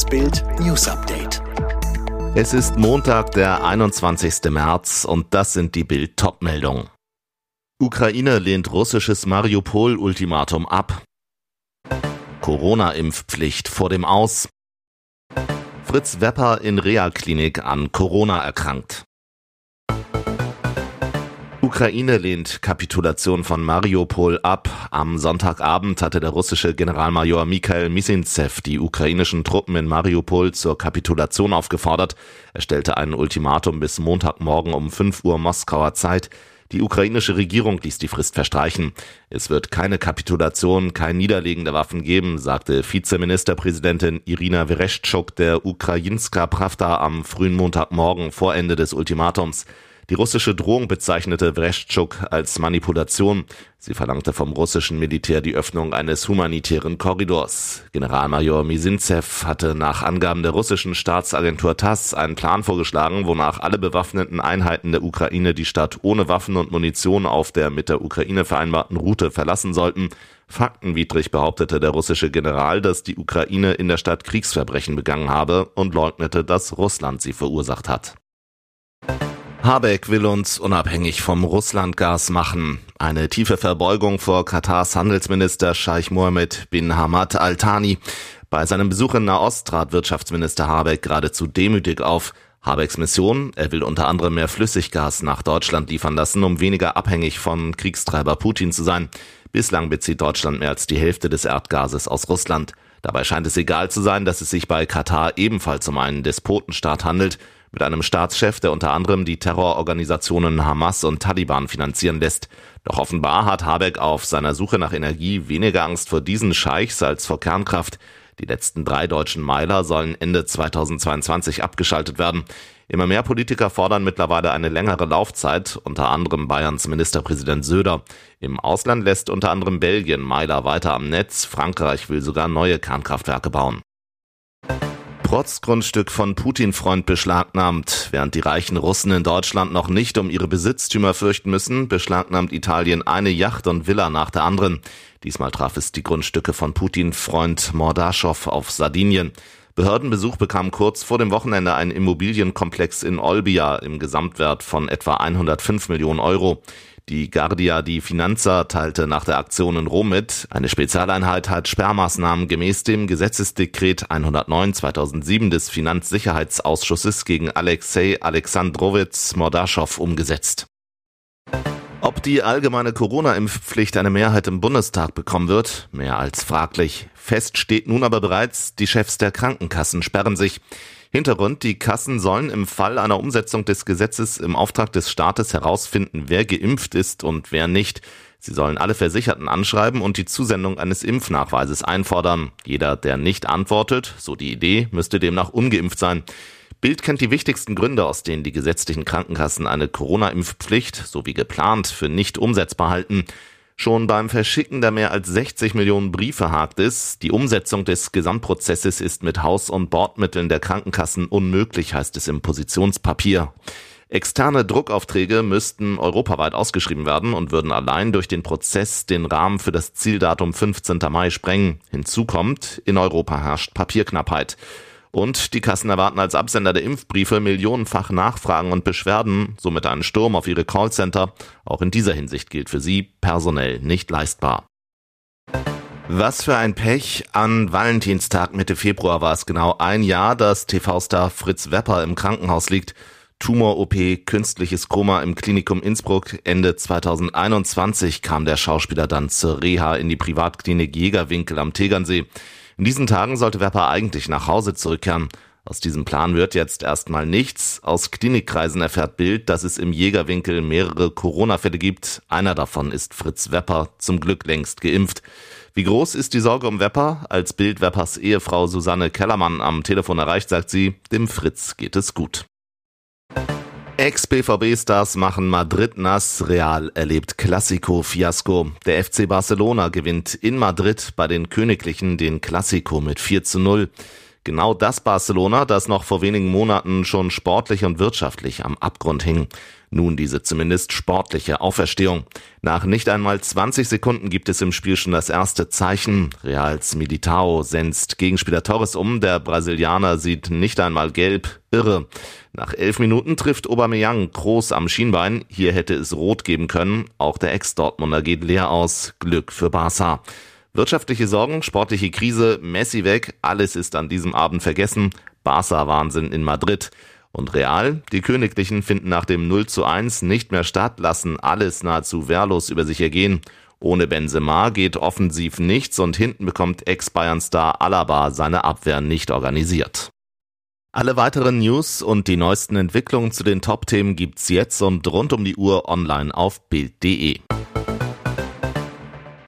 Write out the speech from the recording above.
Das Bild News Update. Es ist Montag, der 21. März und das sind die Bild Topmeldungen. Ukraine lehnt russisches Mariupol-Ultimatum ab. Corona-Impfpflicht vor dem Aus. Fritz Wepper in Reha-Klinik an Corona erkrankt. Ukraine lehnt Kapitulation von Mariupol ab. Am Sonntagabend hatte der russische Generalmajor Mikhail Misintsev die ukrainischen Truppen in Mariupol zur Kapitulation aufgefordert. Er stellte ein Ultimatum bis Montagmorgen um 5 Uhr Moskauer Zeit. Die ukrainische Regierung ließ die Frist verstreichen. Es wird keine Kapitulation, kein Niederlegen der Waffen geben, sagte Vizeministerpräsidentin Irina Vereshchuk der Ukrajinska Pravda am frühen Montagmorgen vor Ende des Ultimatums. Die russische Drohung bezeichnete Wreschczuk als Manipulation. Sie verlangte vom russischen Militär die Öffnung eines humanitären Korridors. Generalmajor Misintsev hatte nach Angaben der russischen Staatsagentur TASS einen Plan vorgeschlagen, wonach alle bewaffneten Einheiten der Ukraine die Stadt ohne Waffen und Munition auf der mit der Ukraine vereinbarten Route verlassen sollten. Faktenwidrig behauptete der russische General, dass die Ukraine in der Stadt Kriegsverbrechen begangen habe und leugnete, dass Russland sie verursacht hat. Habeck will uns unabhängig vom Russlandgas machen. Eine tiefe Verbeugung vor Katars Handelsminister Scheich Mohammed bin Hamad Al Thani. Bei seinem Besuch in Nahost trat Wirtschaftsminister Habeck geradezu demütig auf. Habecks Mission, er will unter anderem mehr Flüssiggas nach Deutschland liefern lassen, um weniger abhängig von Kriegstreiber Putin zu sein. Bislang bezieht Deutschland mehr als die Hälfte des Erdgases aus Russland. Dabei scheint es egal zu sein, dass es sich bei Katar ebenfalls um einen Despotenstaat handelt mit einem Staatschef, der unter anderem die Terrororganisationen Hamas und Taliban finanzieren lässt. Doch offenbar hat Habeck auf seiner Suche nach Energie weniger Angst vor diesen Scheichs als vor Kernkraft. Die letzten drei deutschen Meiler sollen Ende 2022 abgeschaltet werden. Immer mehr Politiker fordern mittlerweile eine längere Laufzeit, unter anderem Bayerns Ministerpräsident Söder. Im Ausland lässt unter anderem Belgien Meiler weiter am Netz, Frankreich will sogar neue Kernkraftwerke bauen. Protzgrundstück von Putin-Freund beschlagnahmt. Während die reichen Russen in Deutschland noch nicht um ihre Besitztümer fürchten müssen, beschlagnahmt Italien eine Yacht und Villa nach der anderen. Diesmal traf es die Grundstücke von Putin-Freund Mordaschow auf Sardinien. Behördenbesuch bekam kurz vor dem Wochenende ein Immobilienkomplex in Olbia im Gesamtwert von etwa 105 Millionen Euro. Die Guardia di Finanza teilte nach der Aktion in Rom mit, eine Spezialeinheit hat Sperrmaßnahmen gemäß dem Gesetzesdekret 109 2007 des Finanzsicherheitsausschusses gegen Alexei Alexandrowitz Mordaschow umgesetzt. Ob die allgemeine Corona-Impfpflicht eine Mehrheit im Bundestag bekommen wird, mehr als fraglich. Fest steht nun aber bereits, die Chefs der Krankenkassen sperren sich. Hintergrund, die Kassen sollen im Fall einer Umsetzung des Gesetzes im Auftrag des Staates herausfinden, wer geimpft ist und wer nicht. Sie sollen alle Versicherten anschreiben und die Zusendung eines Impfnachweises einfordern. Jeder, der nicht antwortet, so die Idee, müsste demnach ungeimpft sein. Bild kennt die wichtigsten Gründe, aus denen die gesetzlichen Krankenkassen eine Corona-Impfpflicht, so wie geplant, für nicht umsetzbar halten. Schon beim Verschicken der mehr als 60 Millionen Briefe hakt es. Die Umsetzung des Gesamtprozesses ist mit Haus- und Bordmitteln der Krankenkassen unmöglich, heißt es im Positionspapier. Externe Druckaufträge müssten europaweit ausgeschrieben werden und würden allein durch den Prozess den Rahmen für das Zieldatum 15. Mai sprengen. Hinzu kommt, in Europa herrscht Papierknappheit. Und die Kassen erwarten als Absender der Impfbriefe millionenfach Nachfragen und Beschwerden, somit einen Sturm auf ihre Callcenter. Auch in dieser Hinsicht gilt für sie personell nicht leistbar. Was für ein Pech. An Valentinstag Mitte Februar war es genau ein Jahr, dass TV-Star Fritz Wepper im Krankenhaus liegt. Tumor-OP, künstliches Koma im Klinikum Innsbruck. Ende 2021 kam der Schauspieler dann zur Reha in die Privatklinik Jägerwinkel am Tegernsee. In diesen Tagen sollte Wepper eigentlich nach Hause zurückkehren. Aus diesem Plan wird jetzt erstmal nichts. Aus Klinikkreisen erfährt Bild, dass es im Jägerwinkel mehrere Corona-Fälle gibt. Einer davon ist Fritz Wepper, zum Glück längst geimpft. Wie groß ist die Sorge um Wepper? Als Bild Weppers Ehefrau Susanne Kellermann am Telefon erreicht, sagt sie, dem Fritz geht es gut. Ex-BVB-Stars machen Madrid nass, Real erlebt Classico-Fiasko. Der FC Barcelona gewinnt in Madrid bei den Königlichen den Classico mit 4 zu 0. Genau das Barcelona, das noch vor wenigen Monaten schon sportlich und wirtschaftlich am Abgrund hing. Nun diese zumindest sportliche Auferstehung. Nach nicht einmal 20 Sekunden gibt es im Spiel schon das erste Zeichen. Reals Militao senzt Gegenspieler Torres um. Der Brasilianer sieht nicht einmal gelb. Irre. Nach elf Minuten trifft Aubameyang groß am Schienbein. Hier hätte es rot geben können. Auch der Ex-Dortmunder geht leer aus. Glück für Barca. Wirtschaftliche Sorgen, sportliche Krise, Messi weg, alles ist an diesem Abend vergessen. Barca-Wahnsinn in Madrid. Und Real, die Königlichen finden nach dem 0 zu 1 nicht mehr statt, lassen alles nahezu wehrlos über sich ergehen. Ohne Benzema geht offensiv nichts und hinten bekommt Ex-Bayern-Star Alaba seine Abwehr nicht organisiert. Alle weiteren News und die neuesten Entwicklungen zu den Top-Themen gibt's jetzt und rund um die Uhr online auf Bild.de.